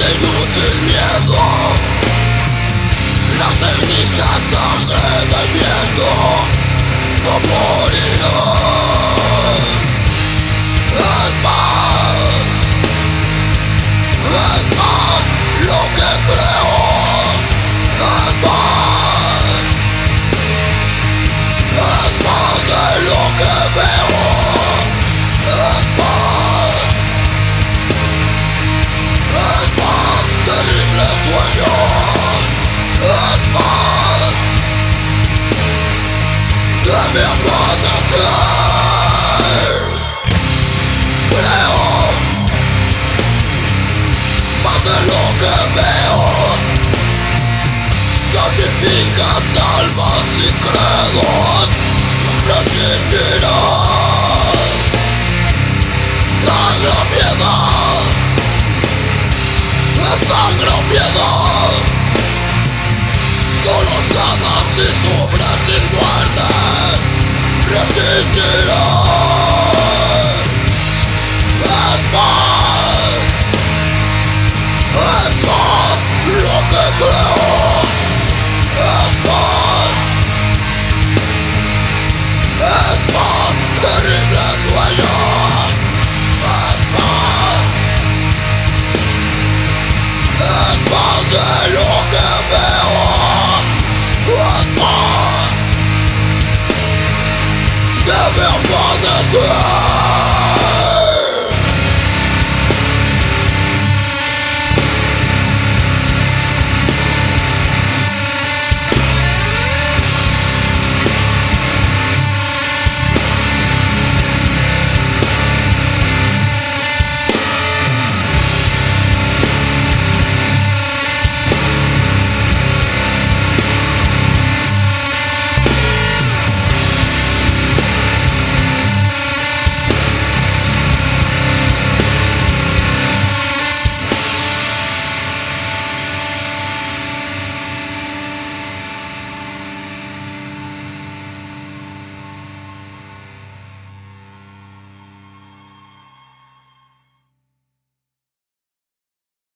Tengo del miedo Las cenizas sangre de Creo, más de lo que veo, sacrifica salvas y credos, resistirá. Sangra piedad, la sangra piedad, solo sanas si sobresalidas. meu poder